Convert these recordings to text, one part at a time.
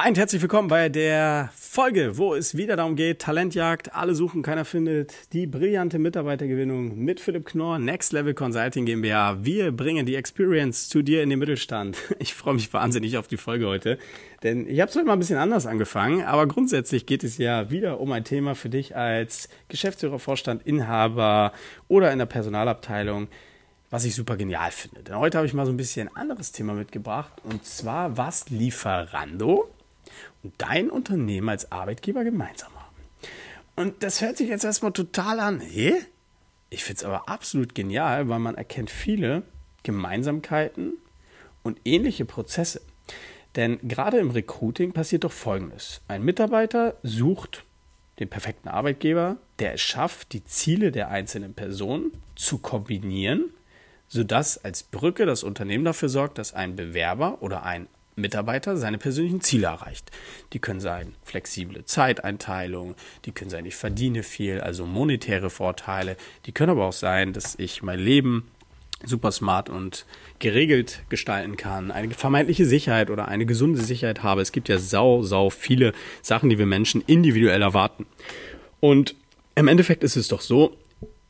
Hi und herzlich willkommen bei der Folge, wo es wieder darum geht, Talentjagd, alle suchen, keiner findet, die brillante Mitarbeitergewinnung mit Philipp Knorr, Next Level Consulting GmbH. Wir bringen die Experience zu dir in den Mittelstand. Ich freue mich wahnsinnig auf die Folge heute, denn ich habe es heute mal ein bisschen anders angefangen, aber grundsätzlich geht es ja wieder um ein Thema für dich als Geschäftsführer, Vorstand, Inhaber oder in der Personalabteilung was ich super genial finde. Denn heute habe ich mal so ein bisschen ein anderes Thema mitgebracht und zwar was Lieferando und dein Unternehmen als Arbeitgeber gemeinsam haben. Und das hört sich jetzt erstmal total an. Hä? Ich finde es aber absolut genial, weil man erkennt viele Gemeinsamkeiten und ähnliche Prozesse. Denn gerade im Recruiting passiert doch Folgendes. Ein Mitarbeiter sucht den perfekten Arbeitgeber, der es schafft, die Ziele der einzelnen Personen zu kombinieren, sodass als Brücke das Unternehmen dafür sorgt, dass ein Bewerber oder ein Mitarbeiter seine persönlichen Ziele erreicht. Die können sein flexible Zeiteinteilung, die können sein, ich verdiene viel, also monetäre Vorteile, die können aber auch sein, dass ich mein Leben super smart und geregelt gestalten kann, eine vermeintliche Sicherheit oder eine gesunde Sicherheit habe. Es gibt ja sau, sau viele Sachen, die wir Menschen individuell erwarten. Und im Endeffekt ist es doch so,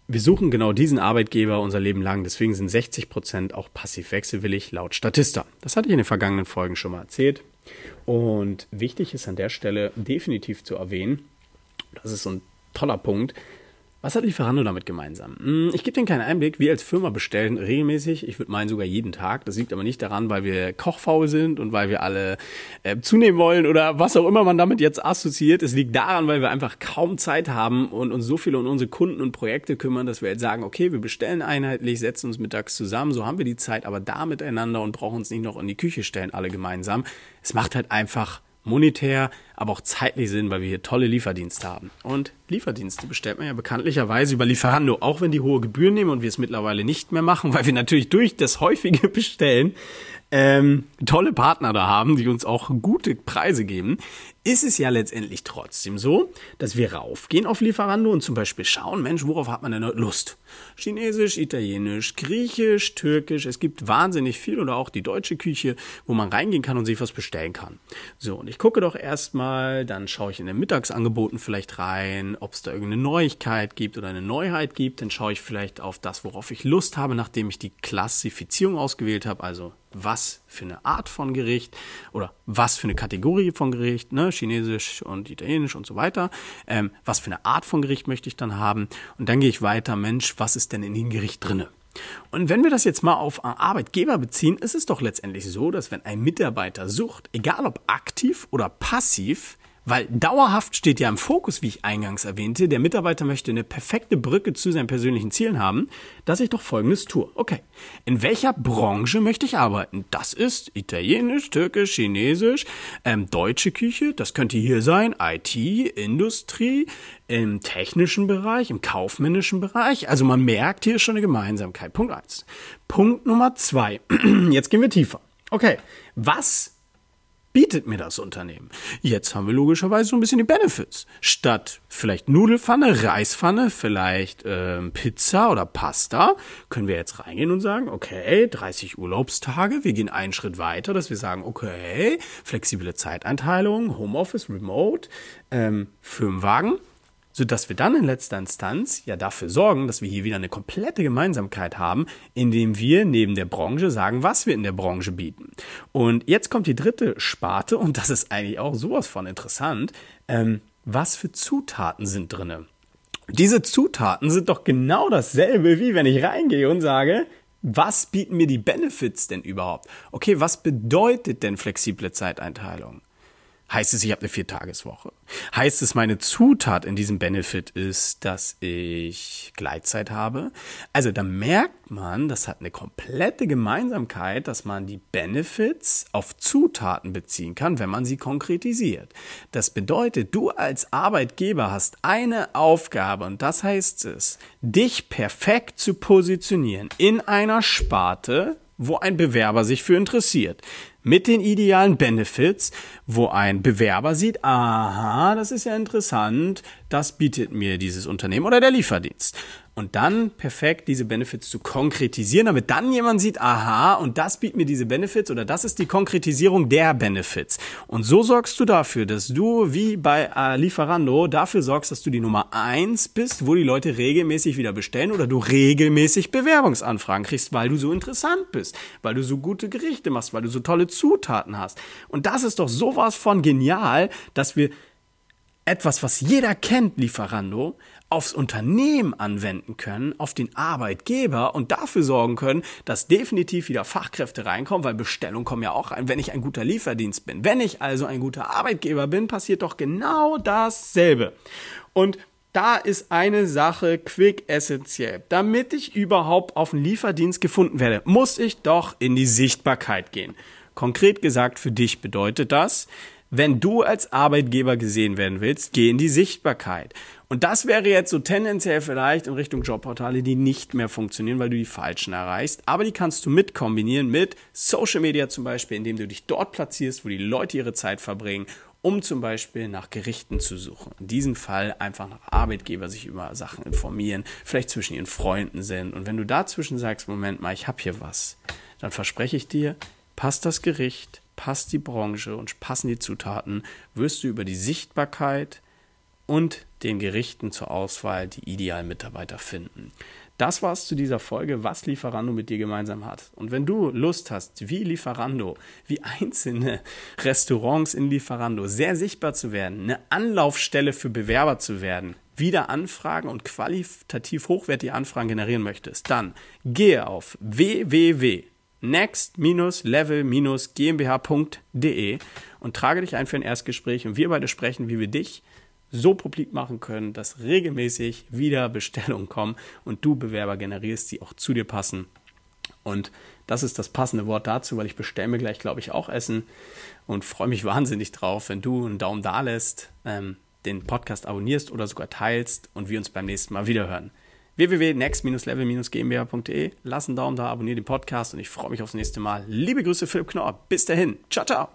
wir suchen genau diesen Arbeitgeber unser Leben lang. Deswegen sind 60 Prozent auch passiv wechselwillig laut Statista. Das hatte ich in den vergangenen Folgen schon mal erzählt. Und wichtig ist an der Stelle definitiv zu erwähnen, das ist so ein toller Punkt, was hat Lieferando damit gemeinsam? Hm, ich gebe dir keinen Einblick. Wir als Firma bestellen regelmäßig, ich würde meinen sogar jeden Tag. Das liegt aber nicht daran, weil wir kochfaul sind und weil wir alle äh, zunehmen wollen oder was auch immer man damit jetzt assoziiert. Es liegt daran, weil wir einfach kaum Zeit haben und uns so viel um unsere Kunden und Projekte kümmern, dass wir jetzt sagen, okay, wir bestellen einheitlich, setzen uns mittags zusammen, so haben wir die Zeit, aber da miteinander und brauchen uns nicht noch in die Küche stellen, alle gemeinsam. Es macht halt einfach monetär, aber auch zeitlich Sinn, weil wir hier tolle Lieferdienste haben. Und Lieferdienste bestellt man ja bekanntlicherweise über Lieferando, auch wenn die hohe Gebühren nehmen und wir es mittlerweile nicht mehr machen, weil wir natürlich durch das häufige Bestellen ähm, tolle Partner da haben, die uns auch gute Preise geben, ist es ja letztendlich trotzdem so, dass wir raufgehen auf Lieferando und zum Beispiel schauen, Mensch, worauf hat man denn Lust? Chinesisch, Italienisch, Griechisch, Türkisch, es gibt wahnsinnig viel oder auch die deutsche Küche, wo man reingehen kann und sich was bestellen kann. So, und ich gucke doch erstmal, dann schaue ich in den Mittagsangeboten vielleicht rein, ob es da irgendeine Neuigkeit gibt oder eine Neuheit gibt, dann schaue ich vielleicht auf das, worauf ich Lust habe, nachdem ich die Klassifizierung ausgewählt habe, also was für eine Art von Gericht oder was für eine Kategorie von Gericht, ne, Chinesisch und Italienisch und so weiter. Ähm, was für eine Art von Gericht möchte ich dann haben? Und dann gehe ich weiter, Mensch, was ist denn in dem Gericht drinne? Und wenn wir das jetzt mal auf Arbeitgeber beziehen, ist es doch letztendlich so, dass wenn ein Mitarbeiter sucht, egal ob aktiv oder passiv, weil dauerhaft steht ja im Fokus, wie ich eingangs erwähnte, der Mitarbeiter möchte eine perfekte Brücke zu seinen persönlichen Zielen haben, dass ich doch Folgendes tue. Okay, in welcher Branche möchte ich arbeiten? Das ist Italienisch, Türkisch, Chinesisch, ähm, deutsche Küche, das könnte hier sein, IT, Industrie, im technischen Bereich, im kaufmännischen Bereich. Also man merkt hier schon eine Gemeinsamkeit. Punkt eins. Punkt Nummer zwei. Jetzt gehen wir tiefer. Okay, was bietet mir das Unternehmen? Jetzt haben wir logischerweise so ein bisschen die Benefits. Statt vielleicht Nudelfanne, Reispfanne, vielleicht ähm, Pizza oder Pasta, können wir jetzt reingehen und sagen, okay, 30 Urlaubstage, wir gehen einen Schritt weiter, dass wir sagen, okay, flexible Zeiteinteilung, Homeoffice, Remote, ähm, Firmenwagen, sodass wir dann in letzter Instanz ja dafür sorgen, dass wir hier wieder eine komplette Gemeinsamkeit haben, indem wir neben der Branche sagen, was wir in der Branche bieten. Und jetzt kommt die dritte Sparte und das ist eigentlich auch sowas von interessant. Ähm, was für Zutaten sind drinne? Diese Zutaten sind doch genau dasselbe, wie wenn ich reingehe und sage, was bieten mir die Benefits denn überhaupt? Okay, was bedeutet denn flexible Zeiteinteilung? Heißt es, ich habe eine Viertageswoche? Heißt es, meine Zutat in diesem Benefit ist, dass ich Gleitzeit habe? Also da merkt man, das hat eine komplette Gemeinsamkeit, dass man die Benefits auf Zutaten beziehen kann, wenn man sie konkretisiert. Das bedeutet, du als Arbeitgeber hast eine Aufgabe und das heißt es, dich perfekt zu positionieren in einer Sparte, wo ein Bewerber sich für interessiert. Mit den idealen Benefits, wo ein Bewerber sieht, aha, das ist ja interessant, das bietet mir dieses Unternehmen oder der Lieferdienst. Und dann perfekt diese Benefits zu konkretisieren, damit dann jemand sieht, aha, und das bietet mir diese Benefits oder das ist die Konkretisierung der Benefits. Und so sorgst du dafür, dass du wie bei äh, Lieferando dafür sorgst, dass du die Nummer eins bist, wo die Leute regelmäßig wieder bestellen oder du regelmäßig Bewerbungsanfragen kriegst, weil du so interessant bist, weil du so gute Gerichte machst, weil du so tolle Zutaten hast. Und das ist doch sowas von genial, dass wir etwas, was jeder kennt, Lieferando, aufs Unternehmen anwenden können, auf den Arbeitgeber und dafür sorgen können, dass definitiv wieder Fachkräfte reinkommen, weil Bestellungen kommen ja auch rein, wenn ich ein guter Lieferdienst bin. Wenn ich also ein guter Arbeitgeber bin, passiert doch genau dasselbe. Und da ist eine Sache quick essentiell. Damit ich überhaupt auf einen Lieferdienst gefunden werde, muss ich doch in die Sichtbarkeit gehen. Konkret gesagt, für dich bedeutet das, wenn du als Arbeitgeber gesehen werden willst, geh in die Sichtbarkeit. Und das wäre jetzt so tendenziell vielleicht in Richtung Jobportale, die nicht mehr funktionieren, weil du die falschen erreichst. Aber die kannst du mit kombinieren mit Social Media zum Beispiel, indem du dich dort platzierst, wo die Leute ihre Zeit verbringen, um zum Beispiel nach Gerichten zu suchen. In diesem Fall einfach nach Arbeitgeber sich über Sachen informieren, vielleicht zwischen ihren Freunden sind. Und wenn du dazwischen sagst, Moment mal, ich habe hier was, dann verspreche ich dir, passt das Gericht, passt die Branche und passen die Zutaten, wirst du über die Sichtbarkeit und den Gerichten zur Auswahl die idealen Mitarbeiter finden. Das war's zu dieser Folge, was Lieferando mit dir gemeinsam hat. Und wenn du Lust hast, wie Lieferando, wie einzelne Restaurants in Lieferando sehr sichtbar zu werden, eine Anlaufstelle für Bewerber zu werden, wieder Anfragen und qualitativ hochwertige Anfragen generieren möchtest, dann gehe auf www next-level-gmbh.de und trage dich ein für ein Erstgespräch und wir beide sprechen, wie wir dich so publik machen können, dass regelmäßig wieder Bestellungen kommen und du Bewerber generierst, die auch zu dir passen. Und das ist das passende Wort dazu, weil ich bestelle mir gleich, glaube ich, auch Essen und freue mich wahnsinnig drauf, wenn du einen Daumen da lässt, ähm, den Podcast abonnierst oder sogar teilst und wir uns beim nächsten Mal wieder hören www.next-level-gmbh.de. Lass einen Daumen da, abonniere den Podcast und ich freue mich aufs nächste Mal. Liebe Grüße, Philipp Knorr. Bis dahin. Ciao, ciao.